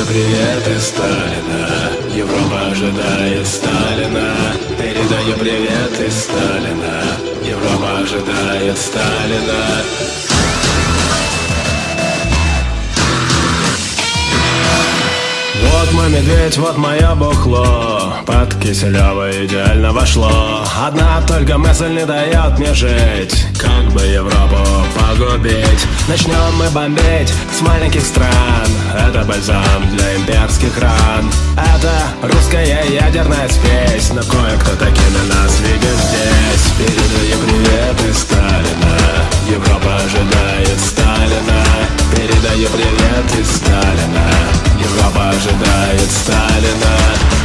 Передаю привет из Сталина. Европа ожидает Сталина. Передаю привет из Сталина. Европа ожидает Сталина Вот мой медведь, вот мое бухло. Под Киселева идеально вошло. Одна только мысль не дает мне жить. Как бы Европу погубить? Начнем мы бомбить с маленьких стран. Это бальзам для имперских ран. Это русская ядерная спесь. Но кое-кто такими нас видит здесь. Передаю привет из Сталина. Европа ожидает Сталина Передаю привет из Сталина. Европа ожидает Сталина.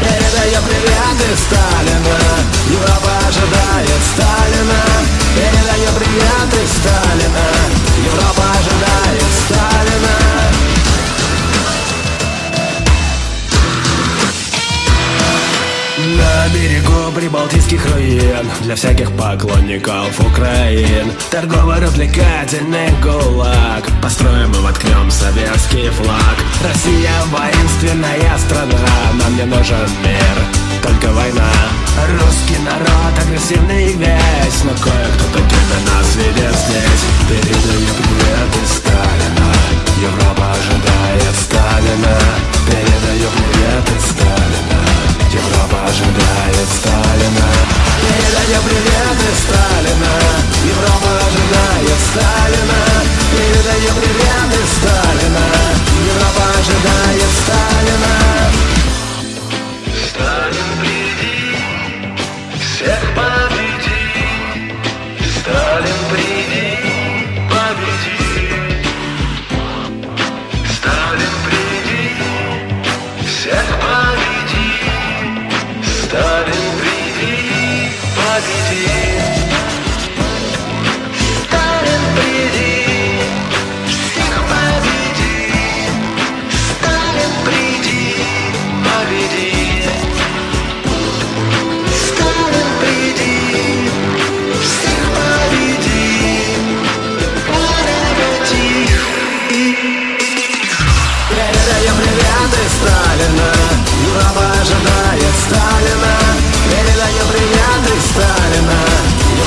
Передаю привет из Сталина. Европа ожидает Сталина. Передаю привет из Сталина. Европа ожидает Сталина. На берегу прибалтийских руин Для всяких поклонников Украин. Торгово-развлекательный гулаг Построим и воткнем советский флаг. Россия воинственная страна Нам не нужен мир, только война. Русский народ агрессивный весь Но кое-кто такими нас видит здесь. Передаю привет из Сталина Европа ожидает Сталина. Передаю привет из Сталина Европа ожидает Сталина Передаю привет из Сталина Европа ожидает Сталина Передаю привет из Сталина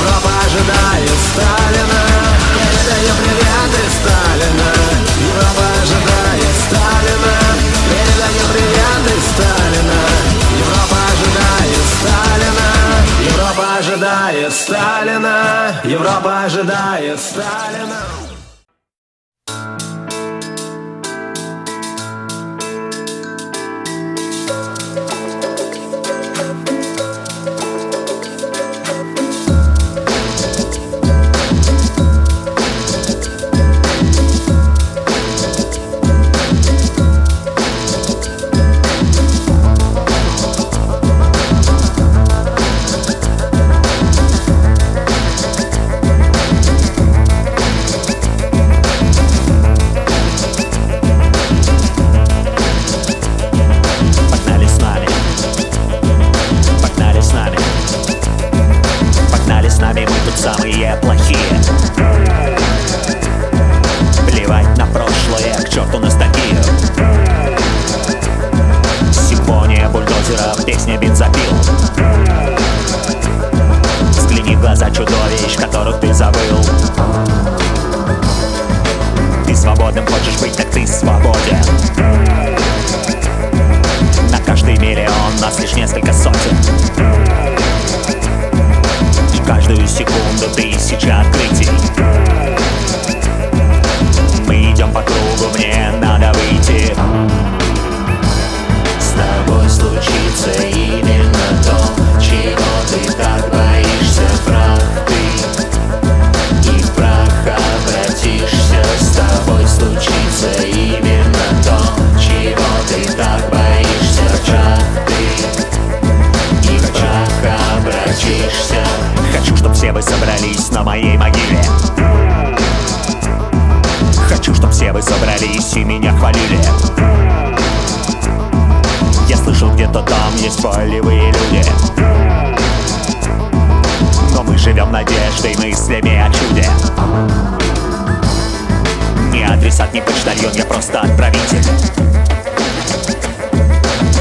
Европа ожидает Сталина. Передаю привет из Сталина. Европа ожидает Сталина. Передаю привет из Сталина. Европа ожидает Сталина. Европа ожидает Сталина. Европа ожидает Сталина полевые люди. Но мы живем надеждой, мыслями о чуде. Не адресат, не почтальон, я просто отправитель.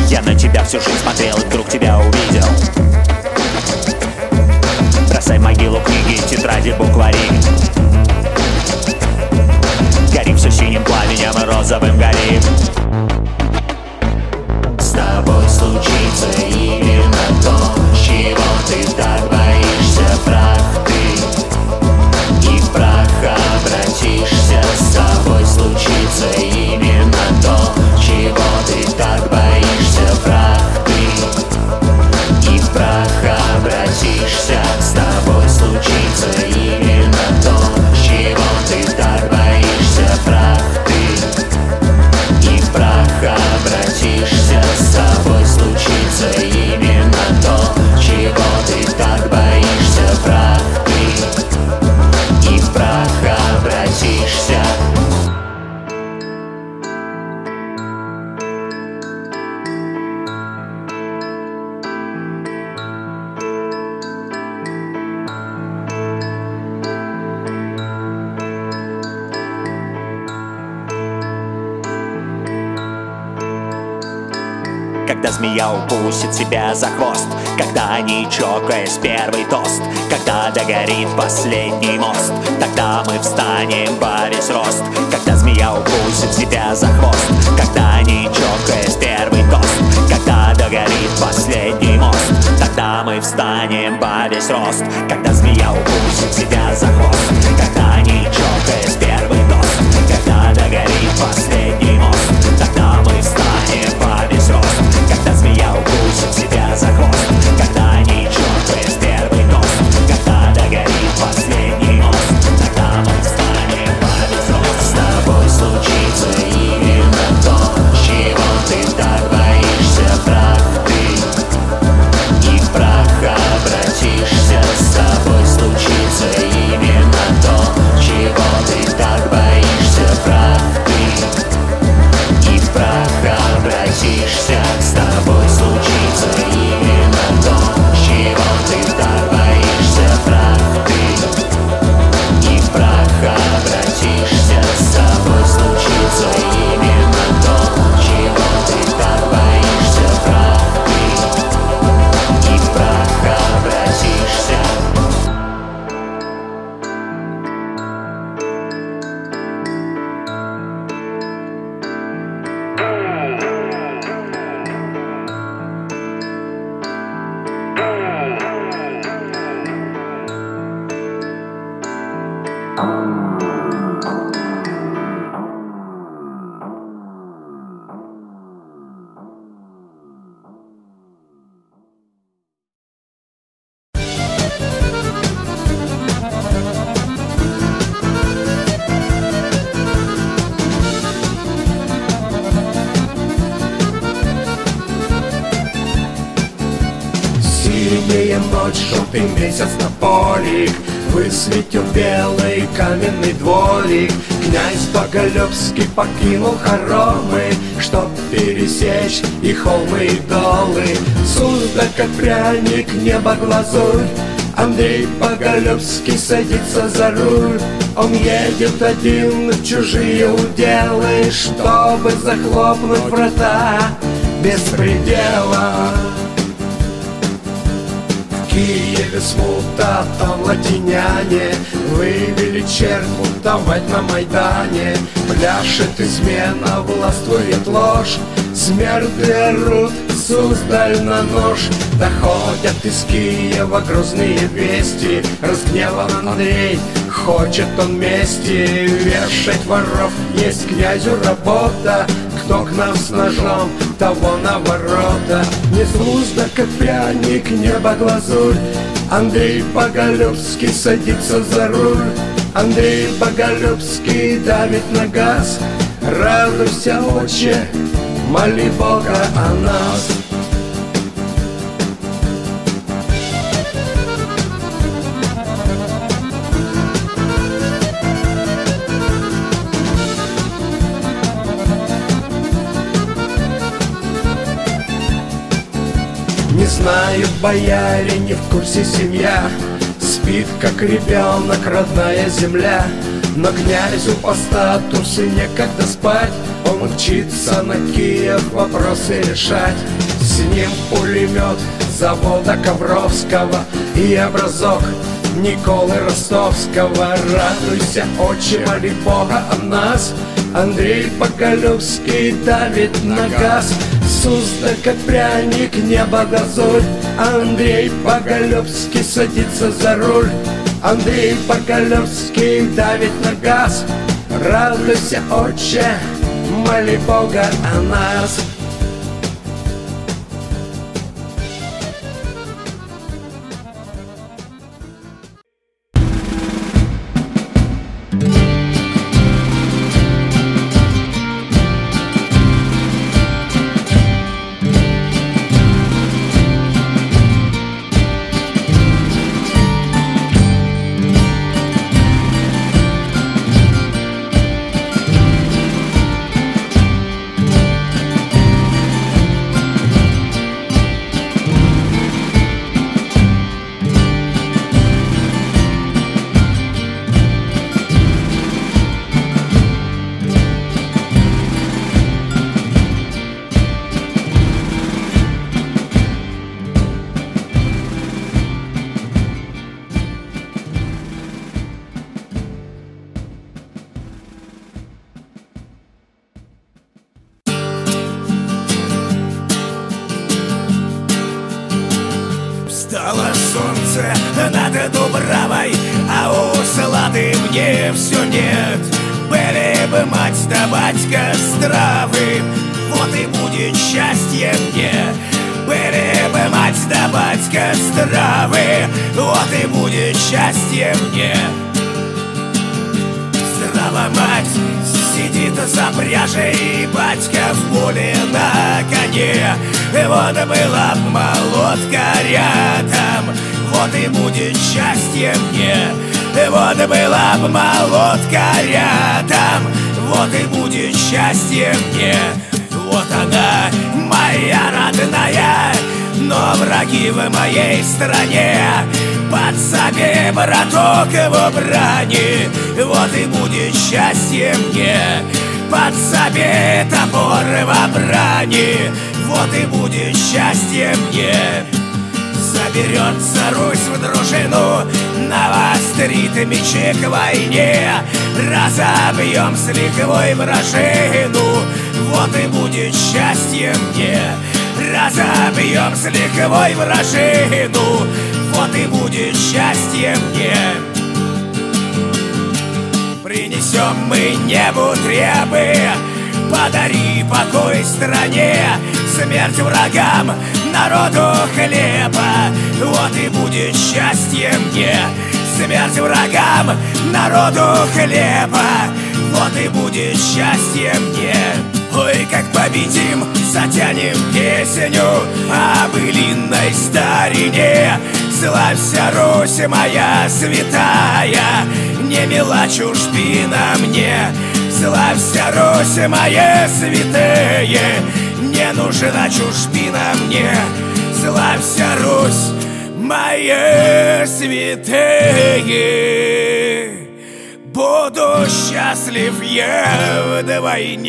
Я на тебя всю жизнь смотрел Когда змея укусит себя за хвост Когда они чокаясь первый тост Когда догорит последний мост Тогда мы встанем во весь рост Когда змея укусит себя за хвост Когда они чокаясь первый тост Когда догорит последний мост Тогда мы встанем во весь рост Когда змея укусит себя за хвост Когда они чокаясь первый тост Когда догорит последний мост укусит себя желтый месяц на полик Высветил белый каменный дворик. Князь Боголюбский покинул хоромы Чтоб пересечь и холмы, и долы. Сударь, как пряник, небо глазурь Андрей Боголюбский садится за руль. Он едет один в чужие уделы Чтобы захлопнуть врата беспредела в Киеве смута, там латиняне Вывели черт бунтовать на Майдане? Пляшет измена, властвует ложь Смерды орут, Суздаль на нож. Доходят из Киева грозные вести Разгневан Андрей, хочет он мести. Вешать воров есть князю работа Кто к нам с ножом, того на ворота Не слузда, как пряник, небо глазурь. Андрей Боголюбский садится за руль. Андрей Боголюбский давит на газ. Радуйся, отче, моли Бога о нас Не знают бояре, не в курсе семья. Спит, как ребенок, родная земля. Но князю по статусу некогда спать. Он мчится на Киев вопросы решать. С ним пулемет завода Ковровского И образок Николы Ростовского. Радуйся, отче, моли Бога о нас. Андрей Поколюбский давит на газ Сузда, как пряник, небо газуль Андрей Боголюбский садится за руль. Андрей Боголюбский давит на газ. Радуйся, отче, моли Бога о нас солнце над Дубравой, а у Слады мне все нет. Были бы мать да батька здравы, вот и будет счастье мне. Были бы мать да батька здравы, вот и будет счастье мне. Здрава мать сидит за пряжей, батька в поле на коне. Вот была б молотка рядом, вот и будет счастье мне. Вот была б молотка рядом, вот и будет счастье мне. Вот она, моя родная, но враги в моей стране. Подсоби, браток, его брани. Вот и будет счастье мне. Подсоби топор во брани. Вот и будет счастье мне Соберется Русь в дружину. Навострит мечи к войне. Разобьем с лихвой вражину. Вот и будет счастье мне. Разобьем с лихвой вражину. Вот и будет счастье мне. Принесем мы небу требы Подари покой стране. Смерть врагам, народу хлеба. Вот и будет счастье мне Смерть врагам, народу хлеба. Вот и будет счастье мне. Ой, как победим, затянем песню О былинной старине. Славься, Русь моя святая Не мила чужбина мне. Славься, Русь моя святая Не нужна чужбина мне. Славься, Русь моя святая Буду счастлив я вдвойне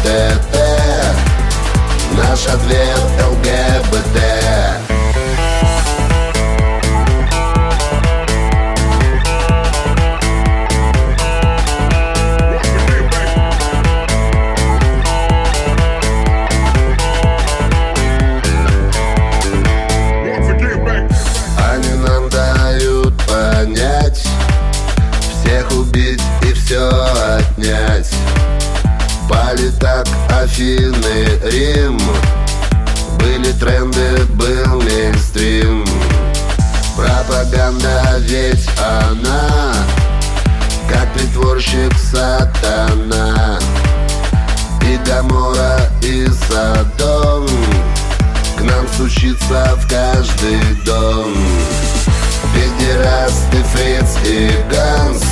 Дэнс и Ганс.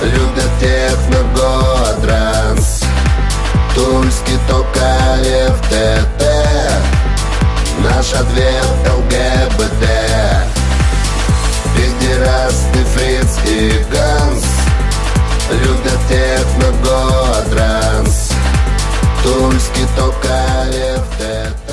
Любят техно, гоа, транс Тульский токарев ТТ Наш ответ ЛГБТ Педерасты Фриц и Ганс. Любят техно, гоа, транс Тульский токарев ТТ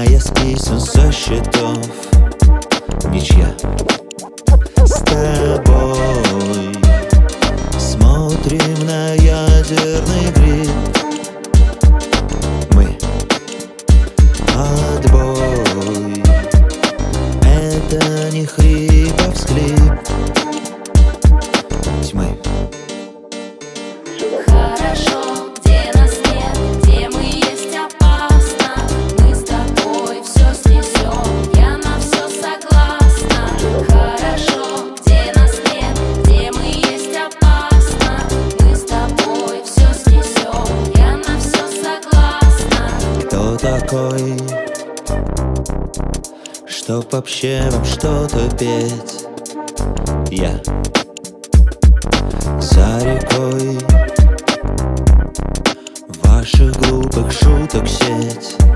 Снимая с писем со счетов. Ничья. С тобой. Смотрим на ядерный гриб. Мы. Отбой. Это не хрип, а вообще вам что-то петь? Я за рекой. Ваших глупых шуток сеть.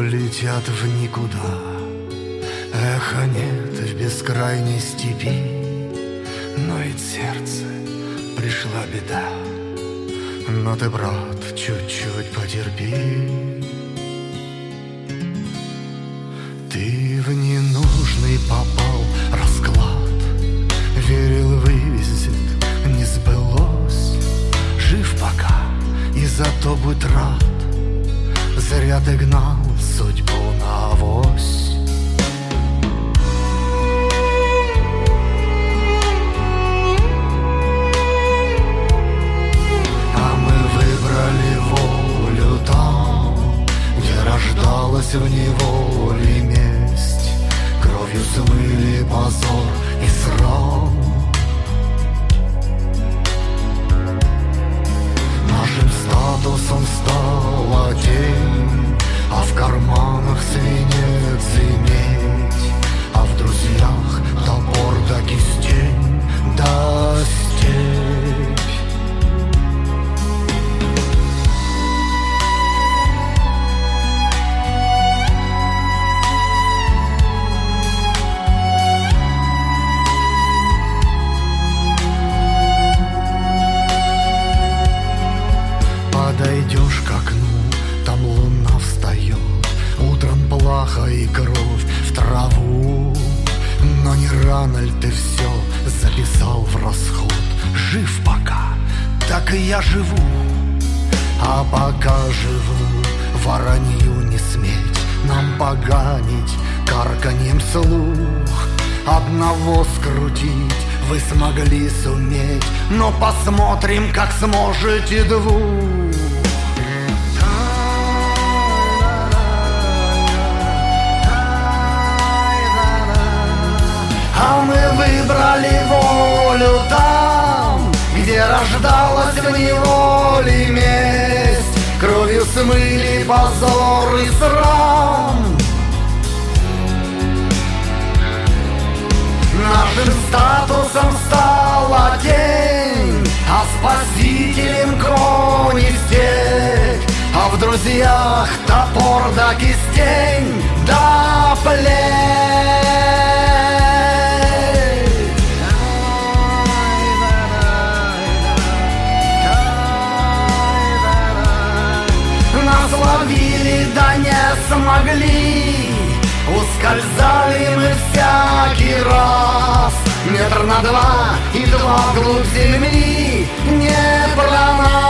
Летят в никуда. Эхо нет в бескрайней степи, но и сердце пришла беда. Но ты, брат, чуть-чуть потерпи. Ты в ненужный попал расклад, верил вывезет, не сбылось. Жив пока, и зато будь рад. Рыцарь отогнал судьбу на авось А мы выбрали волю там Где рождалась в неволе месть Кровью смыли позор и срам. лотосом стала тень, А в карманах свинец иметь, А в друзьях топор да кистень, да стень. я живу, а пока живу, воронью не сметь нам поганить карканьем слух. Одного скрутить вы смогли суметь, но посмотрим, как сможете двух. А мы выбрали волю да рождалась в неволе месть. Кровью смыли позор и срам. Нашим статусом стала тень А спасителем кони степь А в друзьях топор да кистень да плеть ловили, да не смогли. Ускользали мы всякий раз. Метр на два и два вглубь земли. Не про нас